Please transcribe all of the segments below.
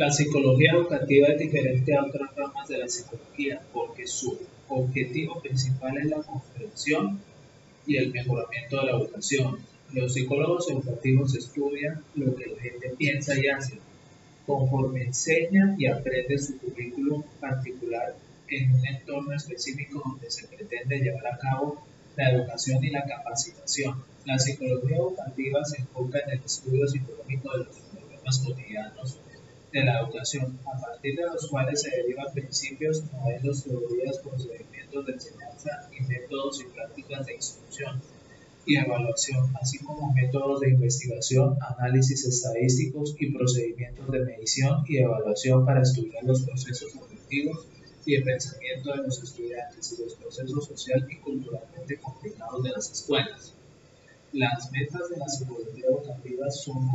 La psicología educativa es diferente a otras ramas de la psicología porque su objetivo principal es la comprensión y el mejoramiento de la educación. Los psicólogos educativos estudian lo que la gente piensa y hace, conforme enseña y aprende su currículum particular en un entorno específico donde se pretende llevar a cabo la educación y la capacitación. La psicología educativa se enfoca en el estudio psicológico de los problemas cotidianos de la educación, a partir de los cuales se derivan principios, modelos, teorías, procedimientos de enseñanza y métodos y prácticas de instrucción y evaluación, así como métodos de investigación, análisis estadísticos y procedimientos de medición y evaluación para estudiar los procesos objetivos y el pensamiento de los estudiantes y los procesos social y culturalmente complicados de las escuelas. Las metas de la psicología educativa son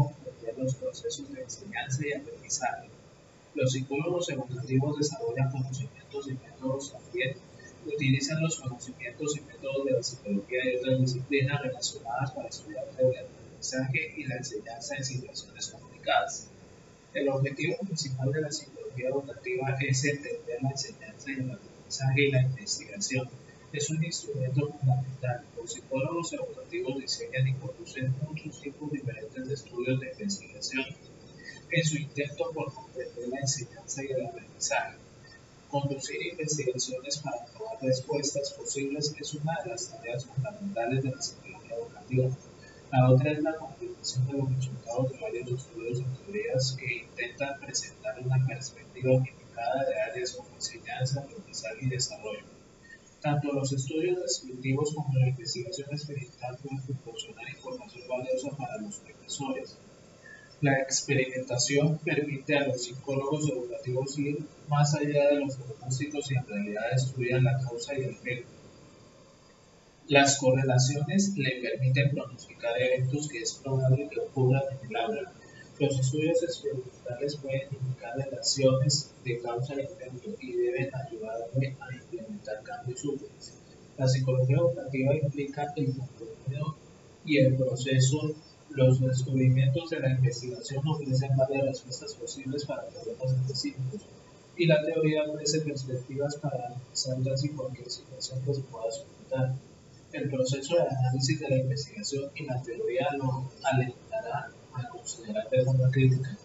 comprender los procesos de enseñanza y aprendizaje. Los psicólogos educativos desarrollan conocimientos y métodos también utilizan los conocimientos y métodos de la psicología y otras disciplinas relacionadas para estudiar el aprendizaje y la enseñanza en situaciones complicadas. El objetivo principal de la psicología educativa es entender la enseñanza y el aprendizaje y la investigación. Es un instrumento fundamental. Los psicólogos educativos diseñan y conducen muchos tipos diferentes de estudios de investigación en su intento por comprender la enseñanza y el aprendizaje. Conducir investigaciones para probar respuestas posibles es una de las tareas fundamentales de la psicología educativa. La otra es la comprensión de los resultados de varios estudios y teorías que intentan presentar una perspectiva unificada de áreas como enseñanza, aprendizaje y desarrollo. Tanto los estudios descriptivos como la investigación experimental pueden proporcionar información valiosa para los profesores. La experimentación permite a los psicólogos educativos ir más allá de los pronósticos y en realidad estudian la causa y el efecto. Las correlaciones le permiten pronosticar eventos que es probable que ocurran en el aula. Los estudios experimentales pueden indicar relaciones de causa y efecto y deben ayudarle a cambios útiles. La psicología educativa implica el contenido y el proceso los descubrimientos de la investigación ofrecen varias respuestas posibles para problemas específicos y la teoría ofrece perspectivas para analizar casi cualquier situación que se pueda solventar. El proceso de análisis de la investigación y la teoría lo alentará a considerar de forma crítica